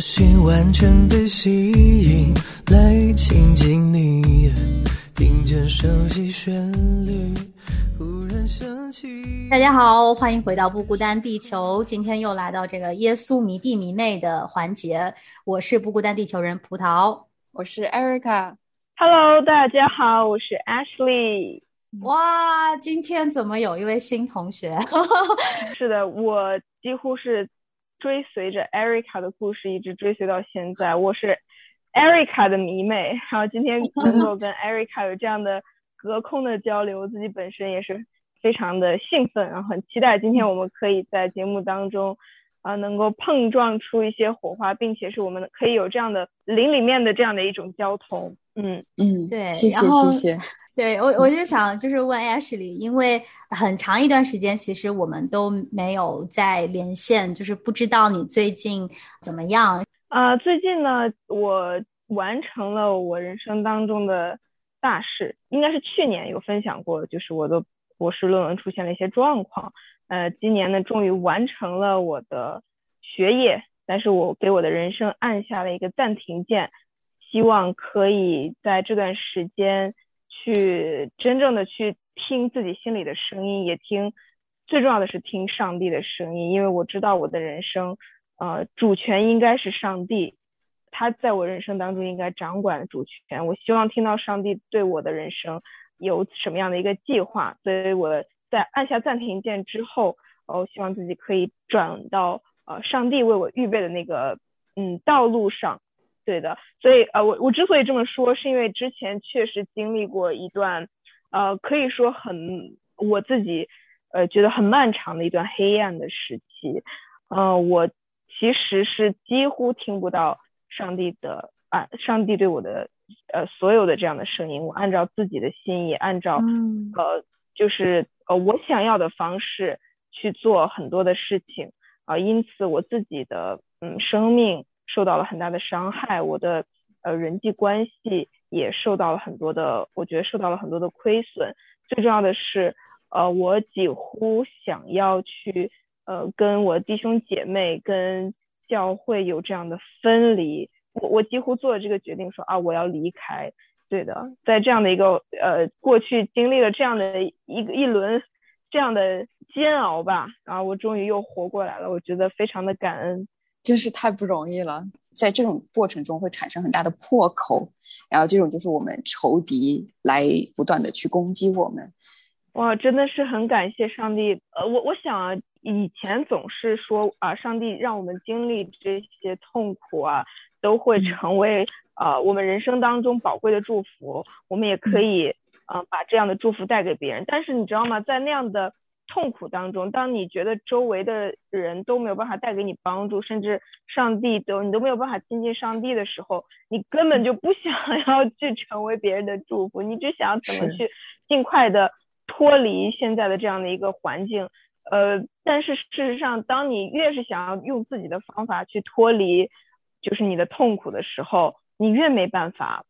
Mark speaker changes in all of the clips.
Speaker 1: 我心完全被吸引，来亲近你，听见熟悉旋律，忽然想起。
Speaker 2: 大家好，欢迎回到不孤单地球。今天又来到这个耶稣迷弟迷妹的环节。我是不孤单地球人葡萄，
Speaker 3: 我是 Erica。
Speaker 4: Hello，大家好，我是 Ashley。
Speaker 2: 哇，今天怎么有一位新同学？
Speaker 4: 是的，我几乎是。追随着 Erica 的故事一直追随到现在，我是 Erica 的迷妹。然后今天能够跟 Erica 有这样的隔空的交流，自己本身也是非常的兴奋，然后很期待今天我们可以在节目当中啊能够碰撞出一些火花，并且是我们可以有这样的灵里面的这样的一种交通。
Speaker 3: 嗯嗯，
Speaker 2: 对，
Speaker 3: 谢谢谢谢。
Speaker 2: 对我我就想就是问 Ashley，因为很长一段时间其实我们都没有在连线，就是不知道你最近怎么样
Speaker 4: 啊？最近呢，我完成了我人生当中的大事，应该是去年有分享过，就是我的博士论文出现了一些状况。呃，今年呢，终于完成了我的学业，但是我给我的人生按下了一个暂停键。希望可以在这段时间去真正的去听自己心里的声音，也听最重要的是听上帝的声音，因为我知道我的人生，呃，主权应该是上帝，他在我人生当中应该掌管主权。我希望听到上帝对我的人生有什么样的一个计划，所以我在按下暂停键之后，我希望自己可以转到呃上帝为我预备的那个嗯道路上。对的，所以呃，我我之所以这么说，是因为之前确实经历过一段，呃，可以说很我自己呃觉得很漫长的一段黑暗的时期，呃，我其实是几乎听不到上帝的啊，上帝对我的呃所有的这样的声音，我按照自己的心意，按照呃就是呃我想要的方式去做很多的事情啊，因此我自己的嗯生命。受到了很大的伤害，我的呃人际关系也受到了很多的，我觉得受到了很多的亏损。最重要的是，呃，我几乎想要去呃跟我弟兄姐妹、跟教会有这样的分离。我我几乎做了这个决定，说啊我要离开。对的，在这样的一个呃过去经历了这样的一个一轮这样的煎熬吧，然后我终于又活过来了，我觉得非常的感恩。
Speaker 3: 真是太不容易了，在这种过程中会产生很大的破口，然后这种就是我们仇敌来不断的去攻击我们。
Speaker 4: 哇，真的是很感谢上帝。呃，我我想以前总是说啊，上帝让我们经历这些痛苦啊，都会成为呃我们人生当中宝贵的祝福，我们也可以呃把这样的祝福带给别人。但是你知道吗，在那样的痛苦当中，当你觉得周围的人都没有办法带给你帮助，甚至上帝都你都没有办法亲近上帝的时候，你根本就不想 要去成为别人的祝福，你只想要怎么去尽快的脱离现在的这样的一个环境。呃，但是事实上，当你越是想要用自己的方法去脱离，就是你的痛苦的时候，你越没办法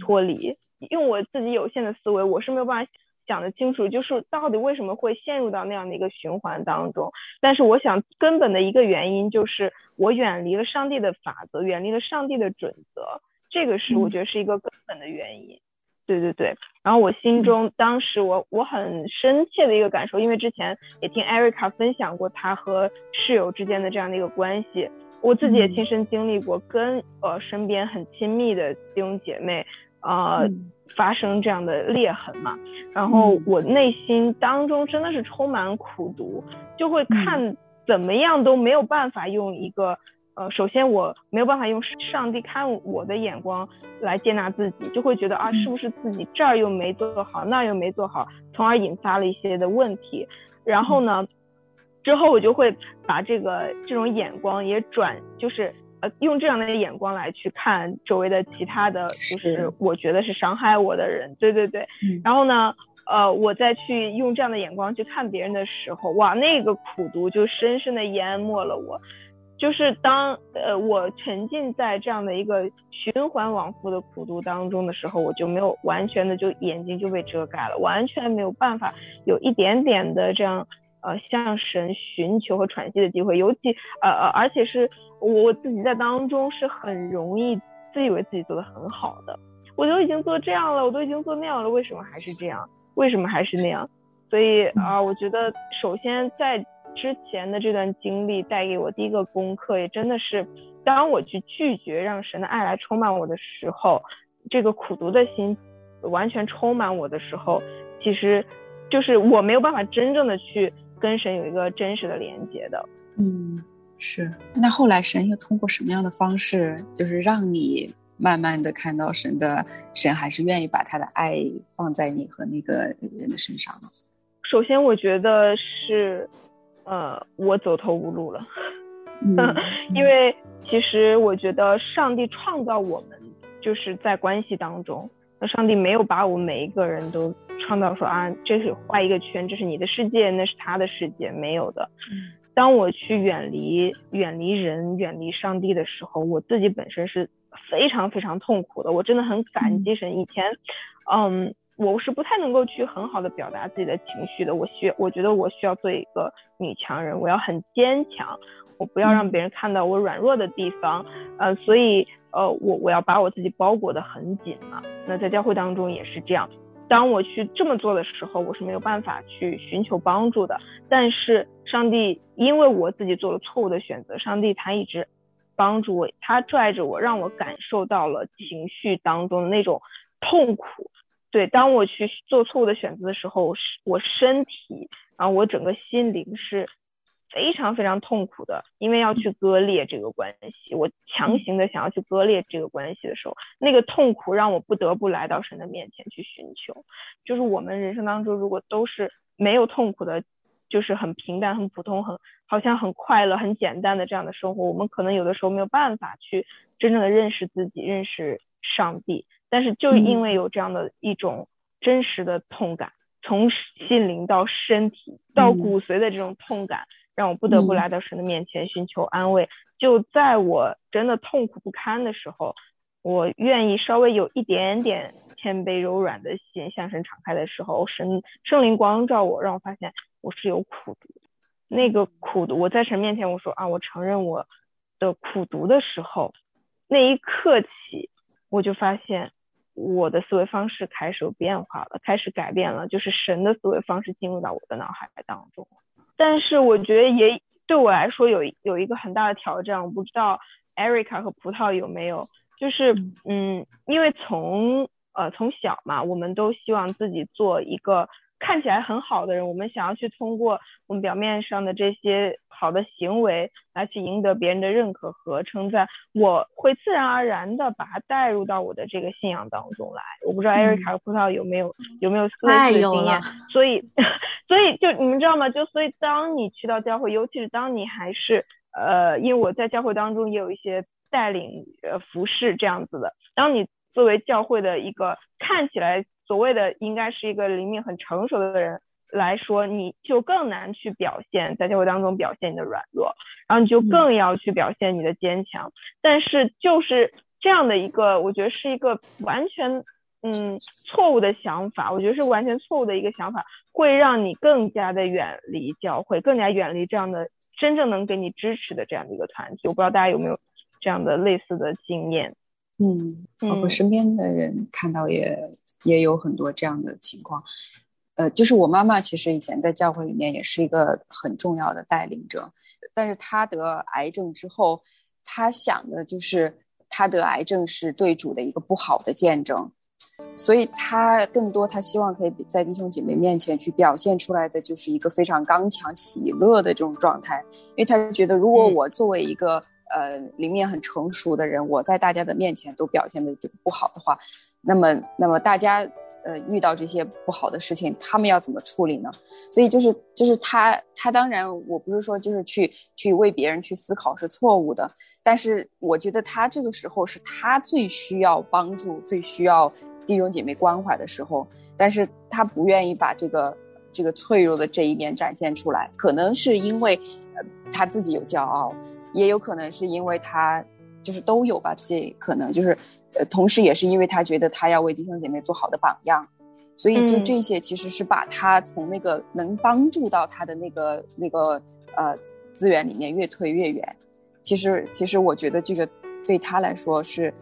Speaker 4: 脱离。用我自己有限的思维，我是没有办法。想得清楚，就是到底为什么会陷入到那样的一个循环当中。但是我想根本的一个原因就是我远离了上帝的法则，远离了上帝的准则，这个是我觉得是一个根本的原因。对对对。然后我心中当时我我很深切的一个感受，因为之前也听 Erica 分享过她和室友之间的这样的一个关系，我自己也亲身经历过，跟呃身边很亲密的弟兄姐妹。呃，发生这样的裂痕嘛，然后我内心当中真的是充满苦毒，就会看怎么样都没有办法用一个呃，首先我没有办法用上帝看我的眼光来接纳自己，就会觉得啊，是不是自己这儿又没做好，那儿又没做好，从而引发了一些的问题。然后呢，之后我就会把这个这种眼光也转，就是。呃用这样的眼光来去看周围的其他的，就是
Speaker 3: 是
Speaker 4: 我觉得是伤害我的人，对对对。
Speaker 3: 嗯
Speaker 4: 然后呢，呃，我再去用这样的眼光去看别人的时候，哇，那个苦读就深深的淹没了我。就是当呃我沉浸在这样的一个循环往复的苦读当中的时候，我就没有完全的就眼睛就被遮盖了，完全没有办法有一点点的这样呃向神寻求和喘息的机会，尤其呃呃而且是我自己在当中是很容易自以为自己做的很好的，我都已经做这样了，我都已经做那样了，为什么还是这样？为什么还是那样？所以啊、我觉得首先在之前的这段经历带给我第一个功课，也真的是当我去拒绝让神的爱来充满我的时候，这个苦读的心完全充满我的时候，其实就是我没有办法真正的去跟神有一个真实的连接的。
Speaker 3: 嗯，是。那后来神又通过什么样的方式，就是让你慢慢的看到神的神还是愿意把他的爱放在你和那个人的身上呢？
Speaker 4: 首先，我觉得是，呃，我走投无路了。
Speaker 3: 嗯
Speaker 4: 因为其实我觉得上帝创造我们就是在关系当中，那上帝没有把我们每一个人都创造说啊，这是画一个圈，这是你的世界，那是他的世界，没有的。当我去远离远离人、远离上帝的时候，我自己本身是非常非常痛苦的。我真的很感激神。以前，嗯，我是不太能够去很好的表达自己的情绪的。我需，我觉得我需要做一个女强人，我要很坚强，我不要让别人看到我软弱的地方。呃，所以呃，我我要把我自己包裹得很紧嘛。那在教会当中也是这样。当我去这么做的时候，我是没有办法去寻求帮助的。但是上帝因为我自己做了错误的选择，上帝他一直帮助我，他拽着我，让我感受到了情绪当中的那种痛苦。对，当我去做错误的选择的时候，我是我身体，然后我整个心灵是非常非常痛苦的，因为要去割裂这个关系，我强行的想要去割裂这个关系的时候，那个痛苦让我不得不来到神的面前去寻求。就是我们人生当中如果都是没有痛苦的，就是很平淡、很普通、很好像很快乐、很简单的这样的生活，我们可能有的时候没有办法去真正的认识自己、认识上帝。但是就因为有这样的一种真实的痛感，从心灵到身体到骨髓的这种痛感，让我不得不来到神的面前寻求安慰。就在我真的痛苦不堪的时候，我愿意稍微有一点点谦卑柔软的心向神敞开的时候，神圣灵光照我，让我发现我是有苦读。那个苦读，我在神面前我说啊，我承认我的苦读的时候，那一刻起，我就发现我的思维方式开始有变化了，开始改变了，就是神的思维方式进入到我的脑海当中。但是我觉得也对我来说有有一个很大的挑战，我不知道 Erica 和葡萄有没有，就是嗯，因为从呃从小嘛，我们都希望自己做一个看起来很好的人，我们想要去通过我们表面上的这些好的行为来去赢得别人的认可和称赞，我会自然而然的把它带入到我的这个信仰当中来。我不知道艾瑞卡和葡萄有没有有没有类似的经验，所以 所以就你们知道吗？就所以当你去到教会，尤其是当你还是呃，因为我在教会当中也有一些带领呃服饰这样子的，当你作为教会的一个看起来所谓的应该是一个灵命很成熟的人来说，你就更难去表现在教会当中表现你的软弱，然后你就更要去表现你的坚强。但是就是这样的一个，我觉得是一个完全嗯错误的想法，我觉得是完全错误的一个想法，会让你更加的远离教会，更加远离这样的真正能给你支持的这样的一个团体。我不知道大家有没有这样的类似的经验。
Speaker 3: 嗯，包括身边的人看到也也有很多这样的情况。呃，就是我妈妈其实以前在教会里面也是一个很重要的带领者，但是她得癌症之后，她想的就是她得癌症是对主的一个不好的见证，所以她更多她希望可以在弟兄姐妹面前去表现出来的就是一个非常刚强、喜乐的这种状态，因为她觉得如果我作为一个、呃里面很成熟的人，我在大家的面前都表现的就不好的话，那么那么大家呃遇到这些不好的事情，他们要怎么处理呢？所以就是就是他他当然我不是说就是去去为别人去思考是错误的，但是我觉得他这个时候是他最需要帮助、最需要弟兄姐妹关怀的时候，但是他不愿意把这个这个脆弱的这一面展现出来，可能是因为他自己有骄傲，也有可能是因为他就是都有吧，这些可能就是。呃，同时也是因为他觉得他要为弟兄姐妹做好的榜样，所以就这些其实是把他从那个能帮助到他的那个那个呃资源里面越推越远。其实其实我觉得这个对他来说是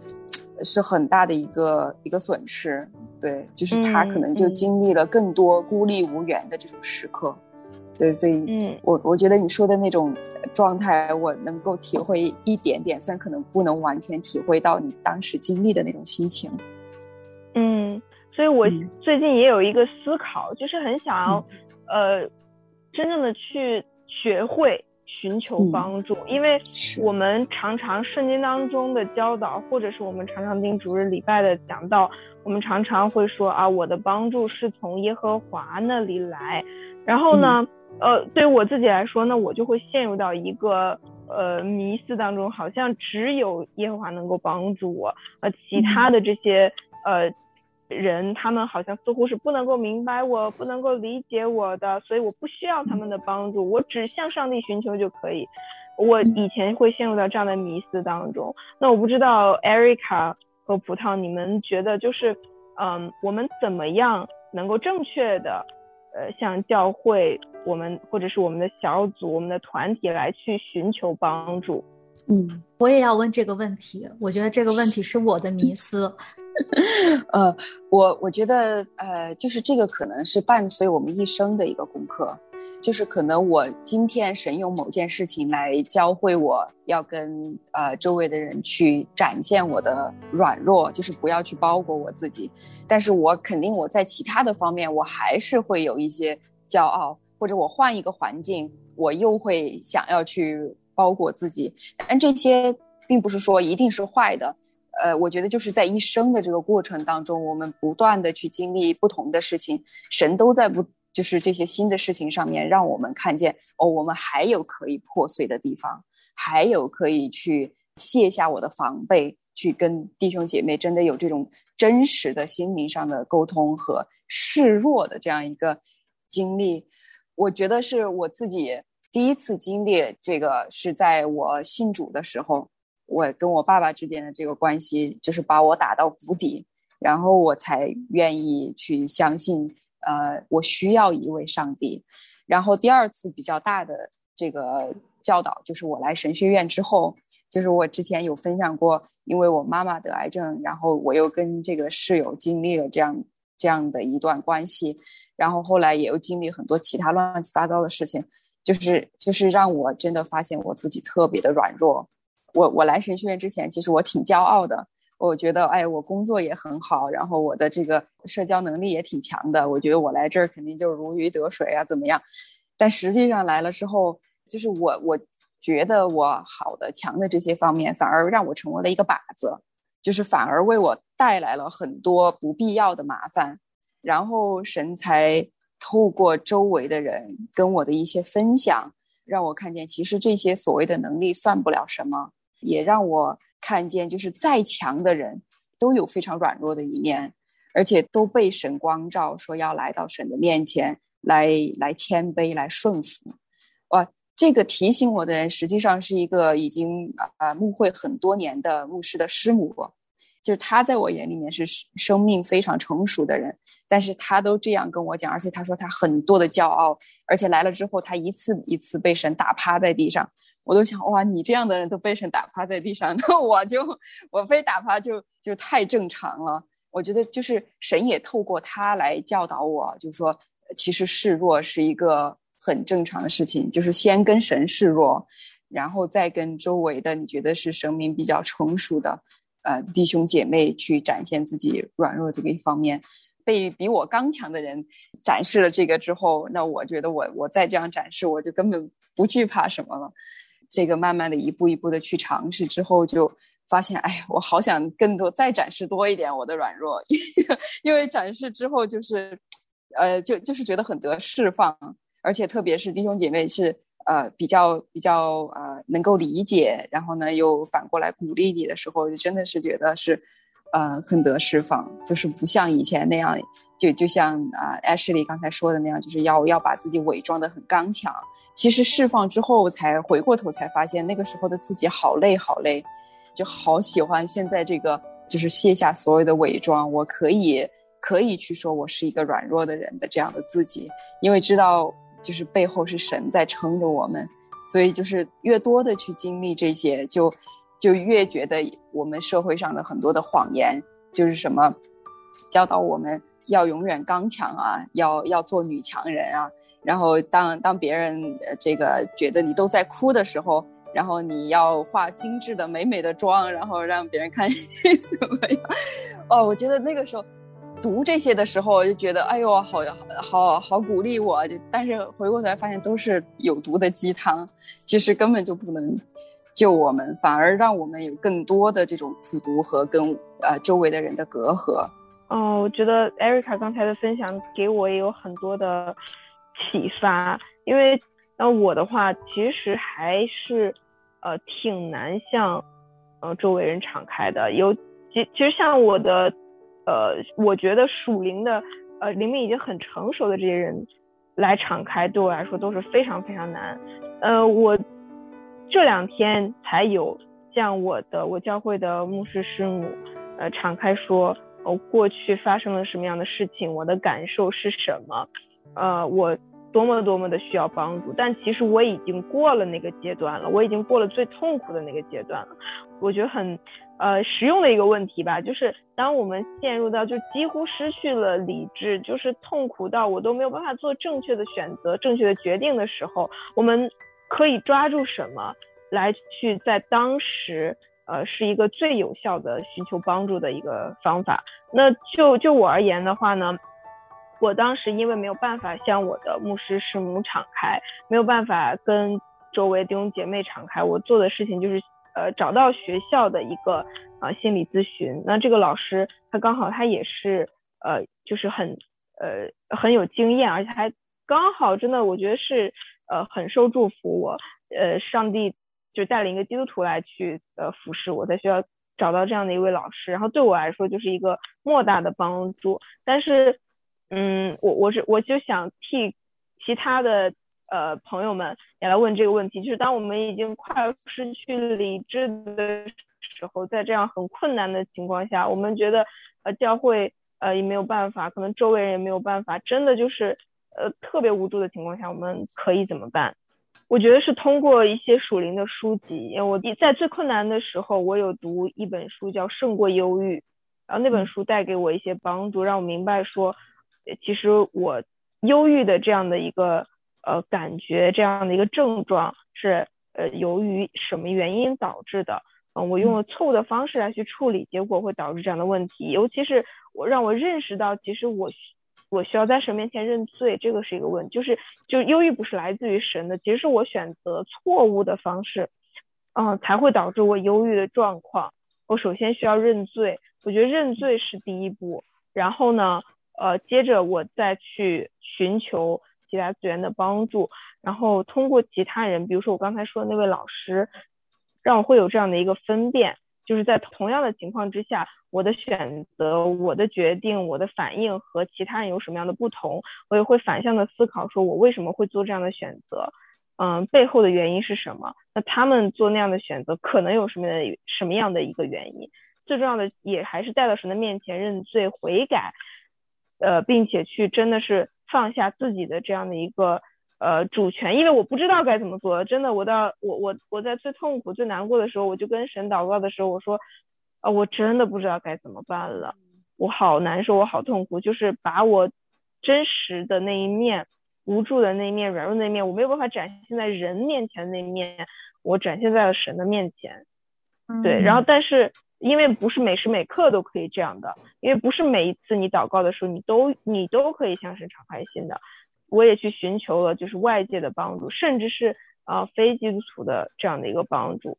Speaker 3: 是很大的一个一个损失。对，就是他可能就经历了更多孤立无援的这种时刻。对，所以嗯我我觉得你说的那种。状态我能够体会一点点，虽然可能不能完全体会到你当时经历的那种心情。
Speaker 4: 嗯，所以我最近也有一个思考，就是很想要，呃，真正的去学会寻求帮助，因为我们常常圣经当中的教导，或者是我们常常听主日礼拜的讲到，我们常常会说啊，我的帮助是从耶和华那里来，然后呢？呃，对于我自己来说，那我就会陷入到一个呃迷思当中，好像只有耶和华能够帮助我，呃，其他的这些呃人，他们好像似乎是不能够明白我，不能够理解我的，所以我不需要他们的帮助，我只向上帝寻求就可以。我以前会陷入到这样的迷思当中。那我不知道 Erica 和葡萄，你们觉得就是，嗯，我们怎么样能够正确的？呃，向教会，我们或者是我们的小组、我们的团体来去寻求帮助。
Speaker 3: 嗯，
Speaker 2: 我也要问这个问题。我觉得这个问题是我的迷 思。
Speaker 3: 呃，我我觉得，呃，就是这个可能是伴随我们一生的一个功课。就是可能我今天神用某件事情来教会我要跟呃周围的人去展现我的软弱，就是不要去包裹我自己。但是我肯定我在其他的方面我还是会有一些骄傲，或者我换一个环境，我又会想要去包裹自己。但这些并不是说一定是坏的。呃，我觉得就是在一生的这个过程当中，我们不断的去经历不同的事情，神都在不。就是这些新的事情上面，让我们看见哦，我们还有可以破碎的地方，还有可以去卸下我的防备，去跟弟兄姐妹真的有这种真实的心灵上的沟通和示弱的这样一个经历。我觉得是我自己第一次经历这个，是在我信主的时候，我跟我爸爸之间的这个关系，就是把我打到谷底，然后我才愿意去相信。呃，我需要一位上帝。然后第二次比较大的这个教导，就是我来神学院之后，就是我之前有分享过，因为我妈妈得癌症，然后我又跟这个室友经历了这样这样的一段关系，然后后来也又经历很多其他乱七八糟的事情，就是就是让我真的发现我自己特别的软弱。我我来神学院之前，其实我挺骄傲的。我觉得，哎，我工作也很好，然后我的这个社交能力也挺强的。我觉得我来这儿肯定就如鱼得水啊，怎么样？但实际上来了之后，就是我，我觉得我好的、强的这些方面，反而让我成为了一个靶子，就是反而为我带来了很多不必要的麻烦。然后神才透过周围的人跟我的一些分享，让我看见，其实这些所谓的能力算不了什么，也让我。看见就是再强的人都有非常软弱的一面，而且都被神光照，说要来到神的面前来来谦卑来顺服。哇，这个提醒我的人实际上是一个已经呃牧会很多年的牧师的师母，就是他在我眼里面是生命非常成熟的人，但是他都这样跟我讲，而且他说他很多的骄傲，而且来了之后他一次一次被神打趴在地上。我都想哇，你这样的人都被神打趴在地上，那我就我非打趴就就太正常了。我觉得就是神也透过他来教导我，就是说其实示弱是一个很正常的事情，就是先跟神示弱，然后再跟周围的你觉得是生命比较成熟的呃弟兄姐妹去展现自己软弱这个一方面。被比我刚强的人展示了这个之后，那我觉得我我再这样展示，我就根本不惧怕什么了。这个慢慢的一步一步的去尝试之后，就发现，哎，我好想更多再展示多一点我的软弱，因为展示之后就是，呃，就就是觉得很得释放，而且特别是弟兄姐妹是呃比较比较呃能够理解，然后呢又反过来鼓励你的时候，就真的是觉得是。呃，很得释放，就是不像以前那样，就就像啊，Ashley 刚才说的那样，就是要要把自己伪装的很刚强。其实释放之后，才回过头才发现，那个时候的自己好累好累，就好喜欢现在这个，就是卸下所有的伪装，我可以可以去说我是一个软弱的人的这样的自己，因为知道就是背后是神在撑着我们，所以就是越多的去经历这些，就。就越觉得我们社会上的很多的谎言，就是什么教导我们要永远刚强啊，要要做女强人啊。然后当当别人这个觉得你都在哭的时候，然后你要化精致的美美的妆，然后让别人看 怎么样？哦，我觉得那个时候读这些的时候，就觉得哎呦，好好好鼓励我。就但是回过头来发现都是有毒的鸡汤，其实根本就不能。救我们，反而让我们有更多的这种苦读和跟呃周围的人的隔阂。
Speaker 4: 哦，我觉得艾瑞卡刚才的分享给我也有很多的启发，因为那我的话其实还是呃挺难向呃周围人敞开的。有其其实像我的呃，我觉得属灵的呃灵命已经很成熟的这些人来敞开，对我来说都是非常非常难。呃，我。这两天才有向我的我教会的牧师师母，呃，敞开说，我过去发生了什么样的事情，我的感受是什么，呃，我多么多么的需要帮助。但其实我已经过了那个阶段了，我已经过了最痛苦的那个阶段了。我觉得很，呃，实用的一个问题吧，就是当我们陷入到就几乎失去了理智，就是痛苦到我都没有办法做正确的选择、正确的决定的时候，我们。可以抓住什么来去在当时，呃，是一个最有效的寻求帮助的一个方法。那就就我而言的话呢，我当时因为没有办法向我的牧师师母敞开，没有办法跟周围弟兄姐妹敞开，我做的事情就是呃找到学校的一个啊心理咨询。那这个老师他刚好他也是呃就是很呃很有经验，而且还刚好真的我觉得是。呃，很受祝福。我，呃，上帝就带领一个基督徒来去，呃，服侍我，在学校找到这样的一位老师，然后对我来说就是一个莫大的帮助。但是，嗯，我我是我就想替其他的呃朋友们也来问这个问题，就是当我们已经快要失去理智的时候，在这样很困难的情况下，我们觉得呃教会呃也没有办法，可能周围人也没有办法，真的就是。呃，特别无助的情况下，我们可以怎么办？我觉得是通过一些属灵的书籍。因为我在最困难的时候，我有读一本书叫《胜过忧郁》，然后那本书带给我一些帮助，让我明白说，其实我忧郁的这样的一个呃感觉，这样的一个症状是呃由于什么原因导致的？嗯，我用了错误的方式来去处理，结果会导致这样的问题。尤其是我让我认识到，其实我。我需要在神面前认罪，这个是一个问，就是就忧郁不是来自于神的，其实是我选择错误的方式，嗯，才会导致我忧郁的状况。我首先需要认罪，我觉得认罪是第一步，然后呢，呃，接着我再去寻求其他资源的帮助，然后通过其他人，比如说我刚才说的那位老师，让我会有这样的一个分辨。就是在同样的情况之下，我的选择、我的决定、我的反应和其他人有什么样的不同，我也会反向的思考，说我为什么会做这样的选择，嗯，背后的原因是什么？那他们做那样的选择，可能有什么的什么样的一个原因？最重要的也还是带到神的面前认罪悔改，呃，并且去真的是放下自己的这样的一个。呃，主权，因为我不知道该怎么做，真的，我到我我我在最痛苦、最难过的时候，我就跟神祷告的时候，我说，啊，我真的不知道该怎么办了，我好难受，我好痛苦，就是把我真实的那一面、无助的那一面、软弱那一面，我没有办法展现在人面前的那一面，我展现在了神的面前，对，然后但是因为不是每时每刻都可以这样的，因为不是每一次你祷告的时候，你都你都可以向神敞开心的。我也去寻求了，就是外界的帮助，甚至是啊非基督徒的这样的一个帮助。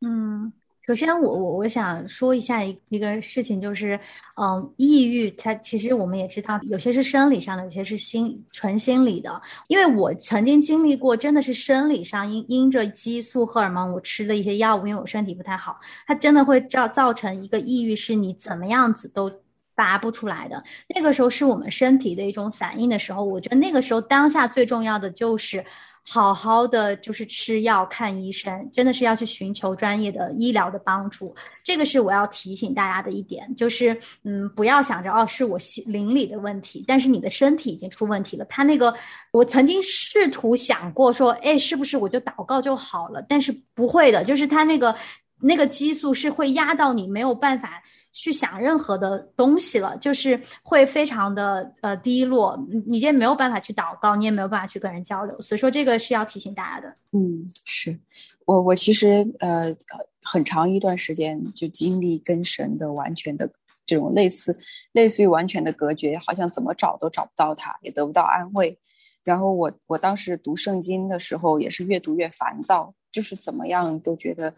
Speaker 2: 嗯。首先，我我我想说一下一一个事情，就是，嗯，抑郁它其实我们也知道，有些是生理上的，有些是心纯心理的。因为我曾经经历过，真的是生理上因因着激素荷尔蒙，我吃的一些药物，因为我身体不太好，它真的会造造成一个抑郁，是你怎么样子都拔不出来的。那个时候是我们身体的一种反应的时候，我觉得那个时候当下最重要的就是。好好的就是吃药看医生，真的是要去寻求专业的医疗的帮助。这个是我要提醒大家的一点，就是嗯，不要想着哦是我心灵里的问题，但是你的身体已经出问题了。他那个，我曾经试图想过说，哎，是不是我就祷告就好了？但是不会的，就是他那个那个激素是会压到你没有办法。去想任何的东西了，就是会非常的呃低落，你你这没有办法去祷告，你也没有办法去跟人交流，所以说这个是要提醒大家的。
Speaker 3: 嗯，是我我其实呃很长一段时间就经历跟神的完全的这种类似类似于完全的隔绝，好像怎么找都找不到他，也得不到安慰。然后我我当时读圣经的时候也是越读越烦躁，就是怎么样都觉得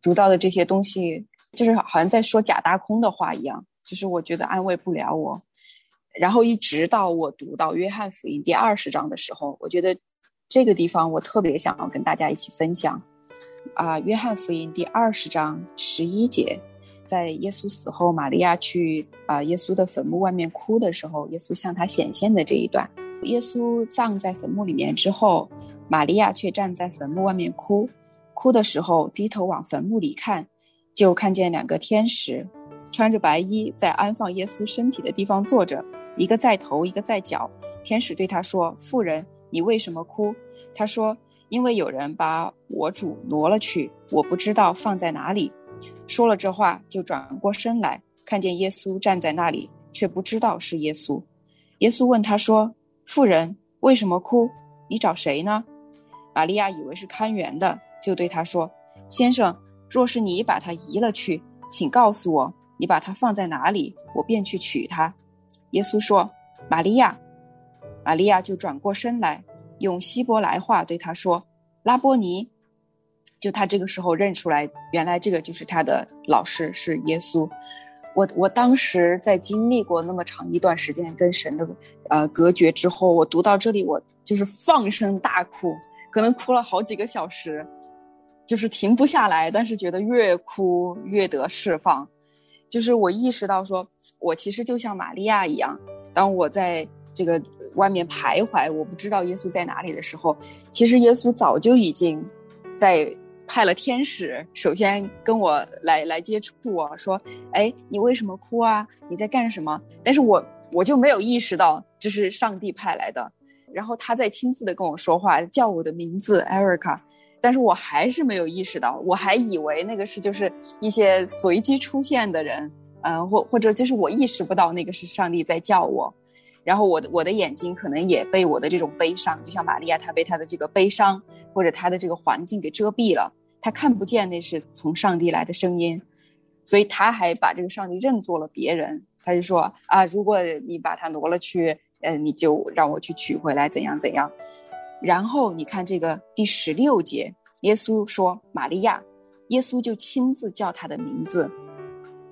Speaker 3: 读到的这些东西。就是好像在说假大空的话一样，就是我觉得安慰不了我。然后一直到我读到约翰福音第二十章的时候，我觉得这个地方我特别想要跟大家一起分享。啊，约翰福音第二十章十一节，在耶稣死后，玛利亚去啊耶稣的坟墓外面哭的时候，耶稣向他显现的这一段。耶稣葬在坟墓里面之后，玛利亚却站在坟墓外面哭，哭的时候低头往坟墓里看。就看见两个天使，穿着白衣，在安放耶稣身体的地方坐着，一个在头，一个在脚。天使对他说：“妇人，你为什么哭？”他说：“因为有人把我主挪了去，我不知道放在哪里。”说了这话，就转过身来，看见耶稣站在那里，却不知道是耶稣。耶稣问他说：“妇人，为什么哭？你找谁呢？”玛利亚以为是看园的，就对他说：“先生。”若是你把它移了去，请告诉我，你把它放在哪里，我便去取它。耶稣说：“玛利亚。”玛利亚就转过身来，用希伯来话对他说：“拉波尼。”就他这个时候认出来，原来这个就是他的老师是耶稣。我我当时在经历过那么长一段时间跟神的呃隔绝之后，我读到这里，我就是放声大哭，可能哭了好几个小时。就是停不下来，但是觉得越哭越得释放。就是我意识到，说我其实就像玛利亚一样，当我在这个外面徘徊，我不知道耶稣在哪里的时候，其实耶稣早就已经在派了天使，首先跟我来来接触我说：“哎，你为什么哭啊？你在干什么？”但是我我就没有意识到这是上帝派来的，然后他在亲自的跟我说话，叫我的名字，Erica。但是我还是没有意识到，我还以为那个是就是一些随机出现的人，嗯，或或者就是我意识不到那个是上帝在叫我，然后我的我的眼睛可能也被我的这种悲伤，就像玛利亚她被她的这个悲伤或者她的这个环境给遮蔽了，她看不见那是从上帝来的声音，所以她还把这个上帝认作了别人，他就说啊，如果你把它挪了去，嗯，你就让我去取回来，怎样怎样。然后你看这个第十六节，耶稣说：“玛利亚。”耶稣就亲自叫他的名字，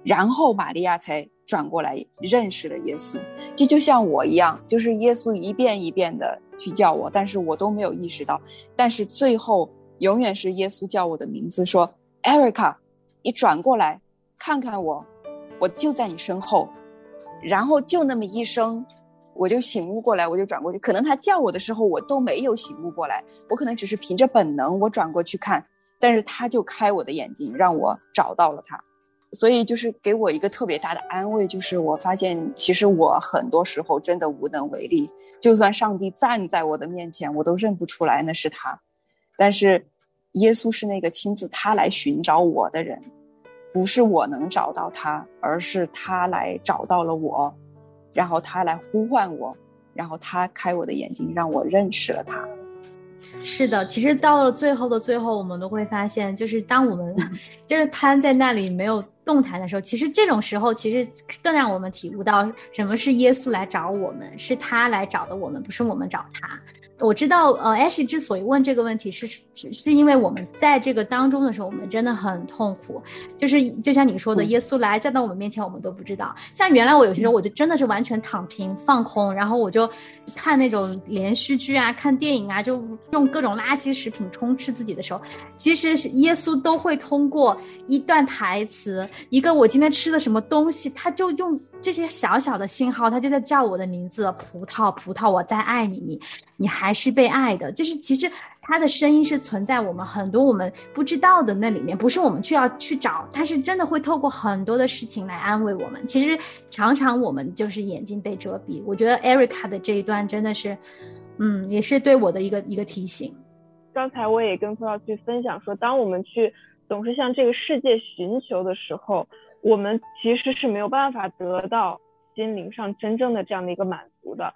Speaker 3: 然后玛利亚才转过来认识了耶稣。这就像我一样，就是耶稣一遍一遍的去叫我，但是我都没有意识到。但是最后永远是耶稣叫我的名字，说：“Erica，你转过来看看我，我就在你身后。”然后就那么一声。我就醒悟过来，我就转过去。可能他叫我的时候，我都没有醒悟过来。我可能只是凭着本能，我转过去看，但是他就开我的眼睛，让我找到了他。所以就是给我一个特别大的安慰，就是我发现其实我很多时候真的无能为力。就算上帝站在我的面前，我都认不出来那是他。但是耶稣是那个亲自他来寻找我的人，不是我能找到他，而是他来找到了我。然后他来呼唤我，然后他开我的眼睛，让我认识了他。
Speaker 2: 是的，其实到了最后的最后，我们都会发现，就是当我们 就是瘫在那里没有动弹的时候，其实这种时候，其实更让我们体悟到什么是耶稣来找我们，是他来找的我们，不是我们找他。我知道，呃，Ash 之所以问这个问题，是是是因为我们在这个当中的时候，我们真的很痛苦。就是就像你说的，耶稣来站到我们面前，我们都不知道。像原来我有些时候，我就真的是完全躺平放空，然后我就看那种连续剧啊，看电影啊，就用各种垃圾食品充斥自己的时候，其实耶稣都会通过一段台词，一个我今天吃的什么东西，他就用。这些小小的信号，他就在叫我的名字，葡萄，葡萄，我在爱你，你，你还是被爱的。就是其实他的声音是存在我们很多我们不知道的那里面，不是我们去要去找，他是真的会透过很多的事情来安慰我们。其实常常我们就是眼睛被遮蔽。我觉得 Erica 的这一段真的是，嗯，也是对我的一个一个提醒。
Speaker 4: 刚才我也跟葡萄去分享说，当我们去总是向这个世界寻求的时候。我们其实是没有办法得到心灵上真正的这样的一个满足的。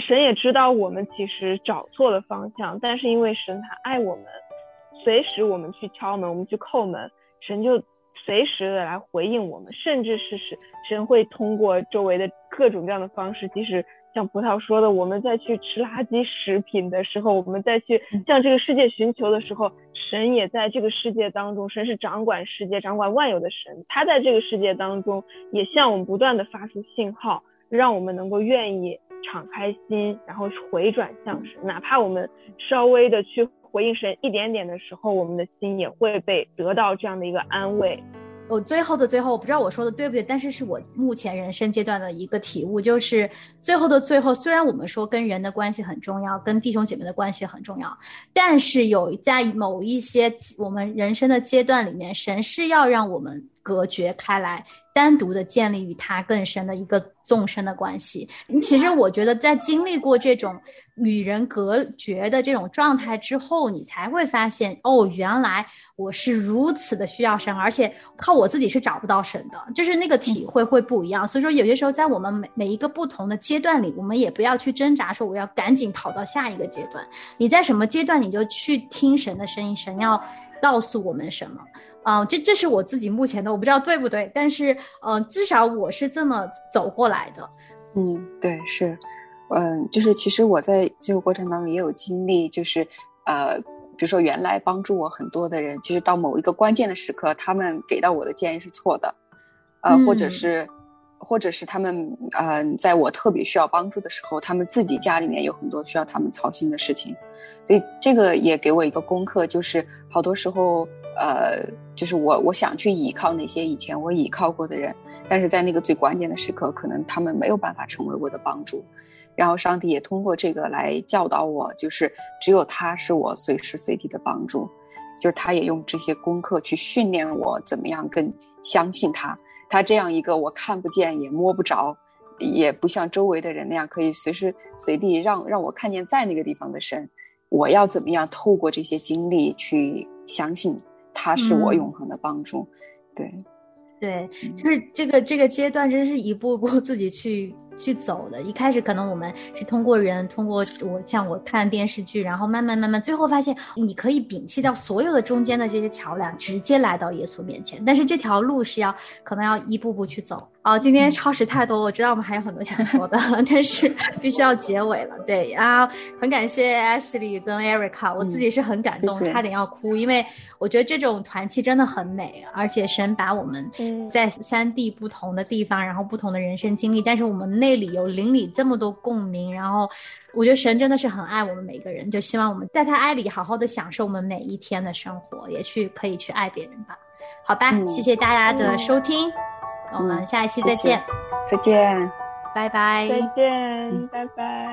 Speaker 4: 神也知道我们其实找错了方向，但是因为神他爱我们，随时我们去敲门，我们去叩门，神就随时的来回应我们，甚至是神神会通过周围的各种各样的方式，即使。像葡萄说的，我们在去吃垃圾食品的时候，我们再去向这个世界寻求的时候，神也在这个世界当中。神是掌管世界、掌管万有的神，他在这个世界当中也向我们不断的发出信号，让我们能够愿意敞开心，然后回转向神。哪怕我们稍微的去回应神一点点的时候，我们的心也会被得到这样的一个安慰。
Speaker 2: 我最后的最后，我不知道我说的对不对，但是是我目前人生阶段的一个体悟，就是最后的最后，虽然我们说跟人的关系很重要，跟弟兄姐妹的关系很重要，但是有在某一些我们人生的阶段里面，神是要让我们隔绝开来。单独的建立与他更深的一个纵深的关系。其实我觉得，在经历过这种与人隔绝的这种状态之后，你才会发现，哦，原来我是如此的需要神，而且靠我自己是找不到神的，就是那个体会会不一样。所以说，有些时候在我们每每一个不同的阶段里，我们也不要去挣扎，说我要赶紧跑到下一个阶段。你在什么阶段，你就去听神的声音，神要告诉我们什么。啊，这这是我自己目前的，我不知道对不对，但是，嗯，至少我是这么走过来的。
Speaker 3: 嗯，对，是，嗯，就是其实我在这个过程当中也有经历，就是，呃，比如说原来帮助我很多的人，其实到某一个关键的时刻，他们给到我的建议是错的，呃，或者是，或者是他们，嗯，在我特别需要帮助的时候，他们自己家里面有很多需要他们操心的事情，所以这个也给我一个功课，就是好多时候。呃，就是我我想去依靠那些以前我依靠过的人，但是在那个最关键的时刻，可能他们没有办法成为我的帮助。然后上帝也通过这个来教导我，就是只有他是我随时随地的帮助，就是他也用这些功课去训练我怎么样更相信他。他这样一个我看不见也摸不着，也不像周围的人那样可以随时随地让让我看见在那个地方的神，我要怎么样透过这些经历去相信？他是我永恒的帮助，对，
Speaker 2: 对，就是这个这个阶段，真是一步步自己去。去走的，一开始可能我们是通过人，通过我像我看电视剧，然后慢慢慢慢，最后发现你可以摒弃掉所有的中间的这些桥梁，直接来到耶稣面前。但是这条路是要可能要一步步去走。哦，今天超时太多，我知道我们还有很多想说的，但是必须要结尾了。对啊，很感谢 Ashley 跟 Erica，我自己是很感动，差点要哭，因为我觉得这种团契真的很美，而且神把我们在三地不同的地方，然后不同的人生经历，但是我们内里有邻里这么多共鸣，然后我觉得神真的是很爱我们每个人，就希望我们在他爱里好好的享受我们每一天的生活，也去可以去爱别人吧。好吧，谢谢大家的收听。我们下一期再见，
Speaker 3: 再见，
Speaker 2: 拜拜，
Speaker 4: 再见，拜拜。